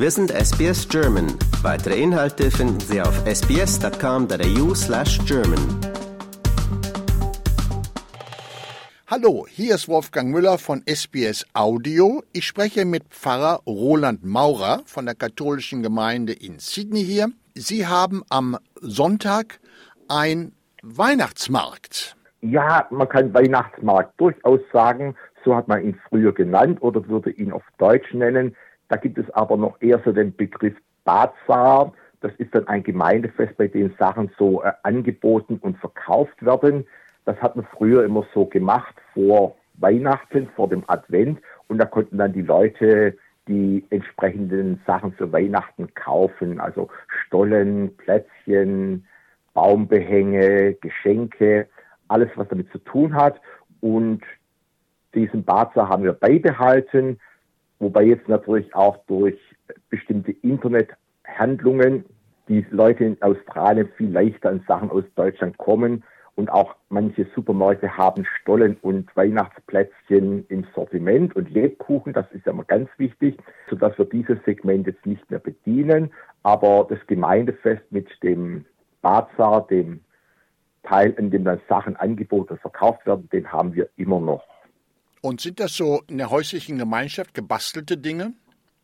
Wir sind SBS German. Weitere Inhalte finden Sie auf sbs.com.au slash German. Hallo, hier ist Wolfgang Müller von SBS Audio. Ich spreche mit Pfarrer Roland Maurer von der katholischen Gemeinde in Sydney hier. Sie haben am Sonntag ein Weihnachtsmarkt. Ja, man kann Weihnachtsmarkt durchaus sagen. So hat man ihn früher genannt oder würde ihn auf Deutsch nennen. Da gibt es aber noch eher so den Begriff Bazar. Das ist dann ein Gemeindefest, bei dem Sachen so äh, angeboten und verkauft werden. Das hat man früher immer so gemacht vor Weihnachten, vor dem Advent. Und da konnten dann die Leute die entsprechenden Sachen für Weihnachten kaufen. Also Stollen, Plätzchen, Baumbehänge, Geschenke, alles, was damit zu tun hat. Und diesen Bazar haben wir beibehalten. Wobei jetzt natürlich auch durch bestimmte Internethandlungen die Leute in Australien viel leichter an Sachen aus Deutschland kommen und auch manche Supermärkte haben Stollen und Weihnachtsplätzchen im Sortiment und Lebkuchen, das ist ja immer ganz wichtig, sodass wir dieses Segment jetzt nicht mehr bedienen. Aber das Gemeindefest mit dem Bazar, dem Teil, in dem dann Sachen angeboten und verkauft werden, den haben wir immer noch. Und sind das so in der häuslichen Gemeinschaft gebastelte Dinge?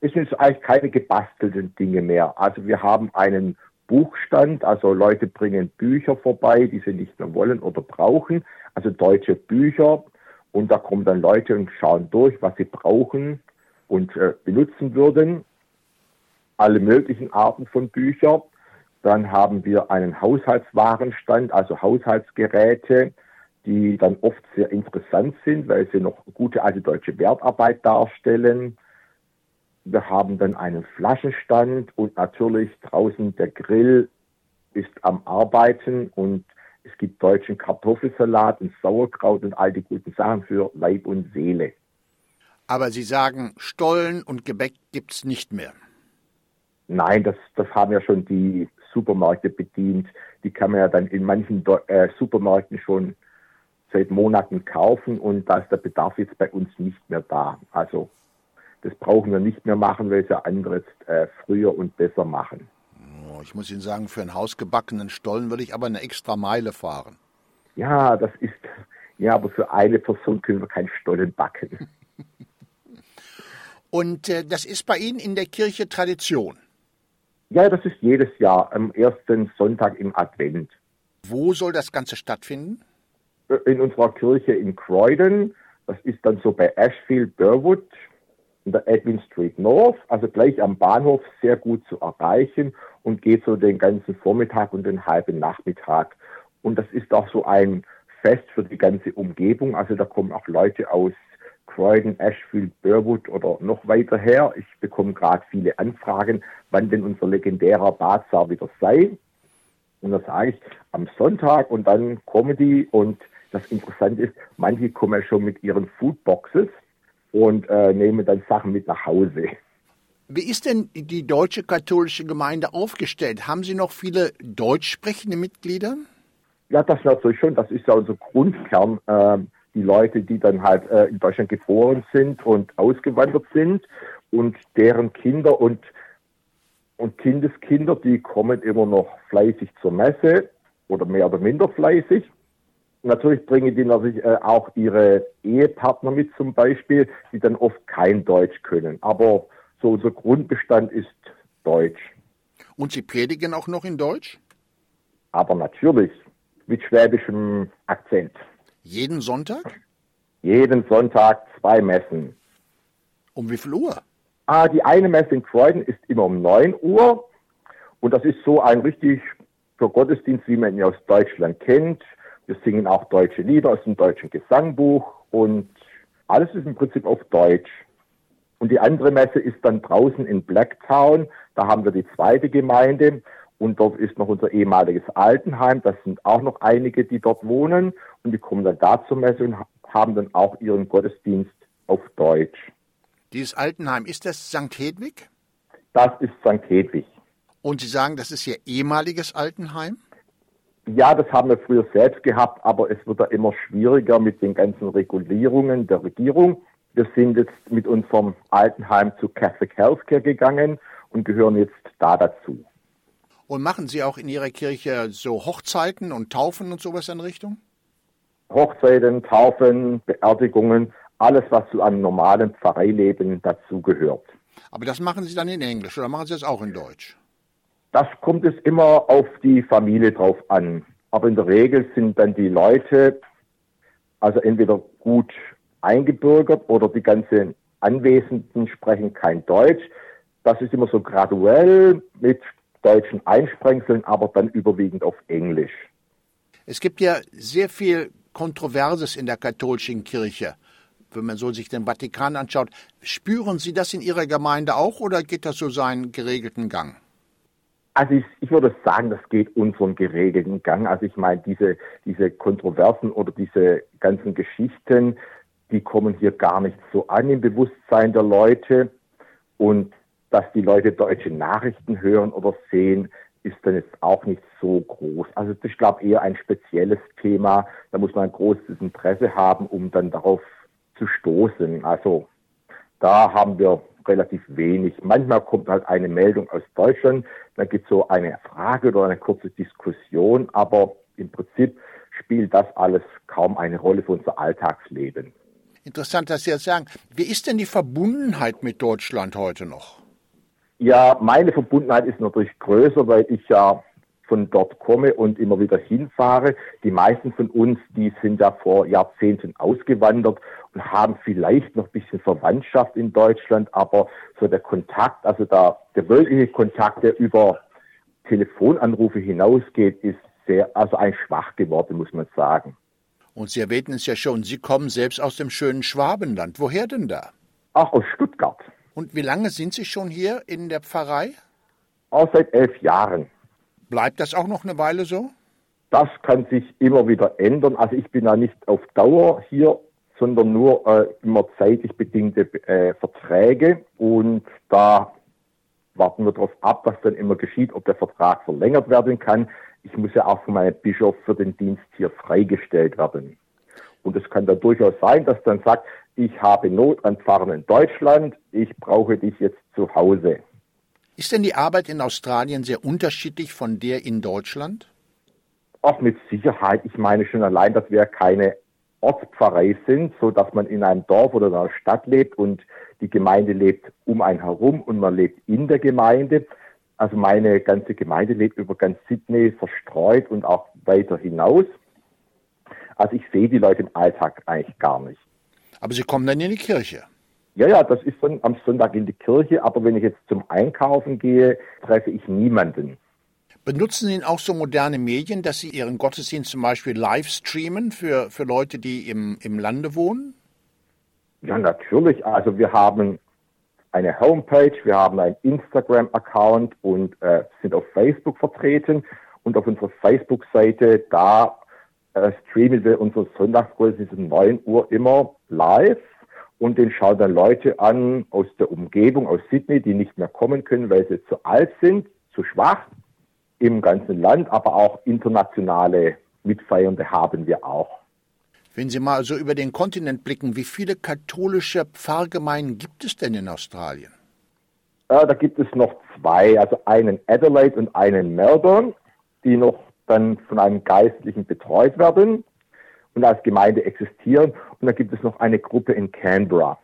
Es sind eigentlich keine gebastelten Dinge mehr. Also wir haben einen Buchstand, also Leute bringen Bücher vorbei, die sie nicht mehr wollen oder brauchen, also deutsche Bücher. Und da kommen dann Leute und schauen durch, was sie brauchen und äh, benutzen würden. Alle möglichen Arten von Büchern. Dann haben wir einen Haushaltswarenstand, also Haushaltsgeräte, die dann oft sehr interessant sind, weil sie noch gute alte deutsche Wertarbeit darstellen. Wir haben dann einen Flaschenstand und natürlich draußen der Grill ist am Arbeiten und es gibt deutschen Kartoffelsalat und Sauerkraut und all die guten Sachen für Leib und Seele. Aber Sie sagen, Stollen und Gebäck gibt es nicht mehr. Nein, das, das haben ja schon die Supermärkte bedient. Die kann man ja dann in manchen äh, Supermärkten schon seit Monaten kaufen und da ist der Bedarf jetzt bei uns nicht mehr da. Also das brauchen wir nicht mehr machen, weil es ja andere jetzt äh, früher und besser machen. Oh, ich muss Ihnen sagen, für einen hausgebackenen Stollen würde ich aber eine extra Meile fahren. Ja, das ist, ja, aber für eine Person können wir keinen Stollen backen. und äh, das ist bei Ihnen in der Kirche Tradition? Ja, das ist jedes Jahr am ersten Sonntag im Advent. Wo soll das Ganze stattfinden? In unserer Kirche in Croydon. Das ist dann so bei Ashfield, Burwood, in der Edwin Street North, also gleich am Bahnhof, sehr gut zu erreichen und geht so den ganzen Vormittag und den halben Nachmittag. Und das ist auch so ein Fest für die ganze Umgebung. Also da kommen auch Leute aus Croydon, Ashfield, Burwood oder noch weiter her. Ich bekomme gerade viele Anfragen, wann denn unser legendärer Bazar wieder sei. Und da sage ich am Sonntag und dann die und das Interessante ist, manche kommen schon mit ihren Foodboxes und äh, nehmen dann Sachen mit nach Hause. Wie ist denn die deutsche katholische Gemeinde aufgestellt? Haben Sie noch viele deutsch sprechende Mitglieder? Ja, das natürlich schon. Das ist ja unser Grundkern. Äh, die Leute, die dann halt äh, in Deutschland geboren sind und ausgewandert sind und deren Kinder und, und Kindeskinder, die kommen immer noch fleißig zur Messe oder mehr oder minder fleißig. Natürlich bringen die natürlich äh, auch ihre Ehepartner mit zum Beispiel, die dann oft kein Deutsch können. Aber so unser Grundbestand ist Deutsch. Und Sie predigen auch noch in Deutsch? Aber natürlich, mit schwäbischem Akzent. Jeden Sonntag? Jeden Sonntag zwei Messen. Um wie viel Uhr? Ah, die eine Messe in Croydon ist immer um 9 Uhr. Und das ist so ein richtig für Gottesdienst, wie man ihn aus Deutschland kennt. Wir singen auch deutsche Lieder aus dem deutschen Gesangbuch und alles ist im Prinzip auf Deutsch. Und die andere Messe ist dann draußen in Blacktown. Da haben wir die zweite Gemeinde und dort ist noch unser ehemaliges Altenheim. Das sind auch noch einige, die dort wohnen und die kommen dann da zur Messe und haben dann auch ihren Gottesdienst auf Deutsch. Dieses Altenheim, ist das St. Hedwig? Das ist St. Hedwig. Und Sie sagen, das ist Ihr ehemaliges Altenheim? Ja, das haben wir früher selbst gehabt, aber es wird da immer schwieriger mit den ganzen Regulierungen der Regierung. Wir sind jetzt mit unserem Altenheim zu Catholic Healthcare gegangen und gehören jetzt da dazu. Und machen Sie auch in Ihrer Kirche so Hochzeiten und Taufen und sowas in Richtung? Hochzeiten, Taufen, Beerdigungen, alles, was zu einem normalen Pfarreileben dazugehört. Aber das machen Sie dann in Englisch oder machen Sie das auch in Deutsch? Das kommt es immer auf die Familie drauf an. Aber in der Regel sind dann die Leute also entweder gut eingebürgert oder die ganzen Anwesenden sprechen kein Deutsch. Das ist immer so graduell mit deutschen Einsprengseln, aber dann überwiegend auf Englisch. Es gibt ja sehr viel Kontroverses in der katholischen Kirche. Wenn man so sich den Vatikan anschaut, spüren Sie das in Ihrer Gemeinde auch oder geht das so seinen geregelten Gang? Also ich, ich würde sagen, das geht unseren geregelten Gang. Also ich meine, diese, diese Kontroversen oder diese ganzen Geschichten, die kommen hier gar nicht so an im Bewusstsein der Leute. Und dass die Leute deutsche Nachrichten hören oder sehen, ist dann jetzt auch nicht so groß. Also das ist, glaube ich, eher ein spezielles Thema. Da muss man ein großes Interesse haben, um dann darauf zu stoßen. Also da haben wir relativ wenig. Manchmal kommt halt eine Meldung aus Deutschland, dann gibt es so eine Frage oder eine kurze Diskussion, aber im Prinzip spielt das alles kaum eine Rolle für unser Alltagsleben. Interessant, dass Sie das sagen. Wie ist denn die Verbundenheit mit Deutschland heute noch? Ja, meine Verbundenheit ist natürlich größer, weil ich ja von dort komme und immer wieder hinfahre. Die meisten von uns, die sind ja vor Jahrzehnten ausgewandert haben vielleicht noch ein bisschen Verwandtschaft in Deutschland, aber so der Kontakt, also der, der wirkliche Kontakt, der über Telefonanrufe hinausgeht, ist sehr, also ein schwach geworden, muss man sagen. Und Sie erwähnten es ja schon, Sie kommen selbst aus dem schönen Schwabenland. Woher denn da? Ach, aus Stuttgart. Und wie lange sind Sie schon hier in der Pfarrei? Auch seit elf Jahren. Bleibt das auch noch eine Weile so? Das kann sich immer wieder ändern. Also ich bin da nicht auf Dauer hier, sondern nur äh, immer zeitlich bedingte äh, Verträge. Und da warten wir darauf ab, was dann immer geschieht, ob der Vertrag verlängert werden kann ich muss ja auch von meinem Bischof für den Dienst hier freigestellt werden. Und es kann dann durchaus sein, dass dann sagt, ich habe Not an Pfarrern in Deutschland, ich brauche dich jetzt zu Hause. Ist denn die Arbeit in Australien sehr unterschiedlich von der in Deutschland? Auch mit Sicherheit. Ich meine schon allein, dass wir keine Ortspfarrei sind, so dass man in einem Dorf oder in einer Stadt lebt und die Gemeinde lebt um einen herum und man lebt in der Gemeinde. Also meine ganze Gemeinde lebt über ganz Sydney verstreut und auch weiter hinaus. Also ich sehe die Leute im Alltag eigentlich gar nicht. Aber Sie kommen dann in die Kirche? Ja, ja, das ist dann am Sonntag in die Kirche, aber wenn ich jetzt zum Einkaufen gehe, treffe ich niemanden. Benutzen Sie auch so moderne Medien, dass Sie Ihren Gottesdienst zum Beispiel live streamen für, für Leute, die im, im Lande wohnen? Ja, natürlich. Also wir haben eine Homepage, wir haben einen Instagram-Account und äh, sind auf Facebook vertreten. Und auf unserer Facebook-Seite, da äh, streamen wir unsere Sonntagsgottesdienst um 9 Uhr immer live. Und den schauen dann Leute an aus der Umgebung, aus Sydney, die nicht mehr kommen können, weil sie zu alt sind, zu schwach im ganzen Land, aber auch internationale Mitfeiernde haben wir auch. Wenn Sie mal so über den Kontinent blicken, wie viele katholische Pfarrgemeinden gibt es denn in Australien? Äh, da gibt es noch zwei, also einen Adelaide und einen Melbourne, die noch dann von einem Geistlichen betreut werden und als Gemeinde existieren. Und da gibt es noch eine Gruppe in Canberra.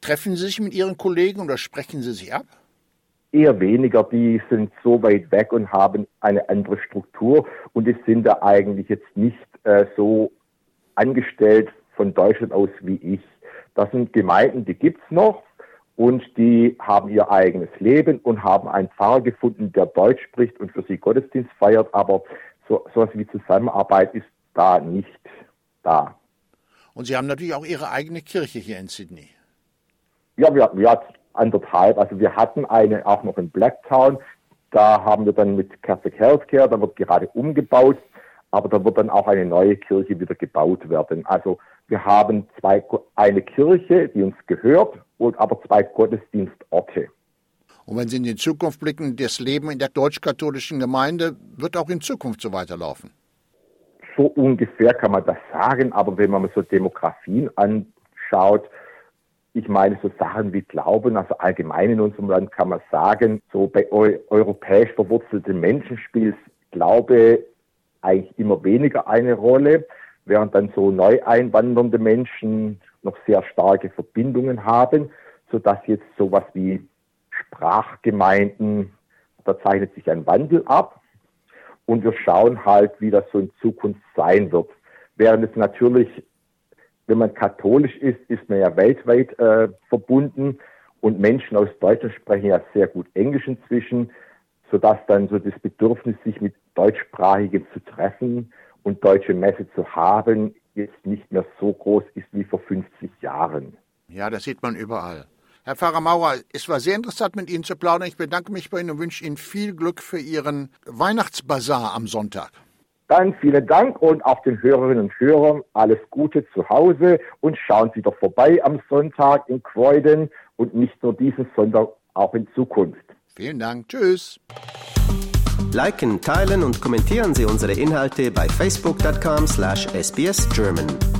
Treffen Sie sich mit Ihren Kollegen oder sprechen Sie sich ab? Eher weniger, die sind so weit weg und haben eine andere Struktur und die sind da eigentlich jetzt nicht äh, so angestellt von Deutschland aus wie ich. Das sind Gemeinden, die gibt's noch und die haben ihr eigenes Leben und haben einen Pfarrer gefunden, der Deutsch spricht und für sie Gottesdienst feiert, aber so sowas wie Zusammenarbeit ist da nicht da. Und Sie haben natürlich auch Ihre eigene Kirche hier in Sydney. Ja, wir, ja, anderthalb. Also wir hatten eine auch noch in Blacktown. Da haben wir dann mit Catholic Healthcare, da wird gerade umgebaut aber da wird dann auch eine neue Kirche wieder gebaut werden. Also wir haben zwei, eine Kirche, die uns gehört, und aber zwei Gottesdienstorte. Und wenn Sie in die Zukunft blicken, das Leben in der deutsch-katholischen Gemeinde wird auch in Zukunft so weiterlaufen? So ungefähr kann man das sagen, aber wenn man so Demografien anschaut, Ich meine so Sachen wie Glauben, also allgemein in unserem Land kann man sagen, so bei eu europäisch verwurzelten Menschen spielt Glaube eigentlich immer weniger eine Rolle, während dann so neu einwandernde Menschen noch sehr starke Verbindungen haben, sodass jetzt sowas wie Sprachgemeinden, da zeichnet sich ein Wandel ab und wir schauen halt, wie das so in Zukunft sein wird. Während es natürlich, wenn man katholisch ist, ist man ja weltweit äh, verbunden und Menschen aus Deutschland sprechen ja sehr gut Englisch inzwischen, sodass dann so das Bedürfnis, sich mit Deutschsprachigen zu treffen und deutsche Messe zu haben, jetzt nicht mehr so groß ist wie vor 50 Jahren. Ja, das sieht man überall. Herr Pfarrer Maurer, es war sehr interessant, mit Ihnen zu plaudern. Ich bedanke mich bei Ihnen und wünsche Ihnen viel Glück für Ihren Weihnachtsbazar am Sonntag. Dann vielen Dank und auch den Hörerinnen und Hörern alles Gute zu Hause und schauen Sie doch vorbei am Sonntag in Kreuden und nicht nur diesen Sonntag, auch in Zukunft. Vielen Dank. Tschüss. Liken, teilen und kommentieren Sie unsere Inhalte bei facebook.com/sbsgerman.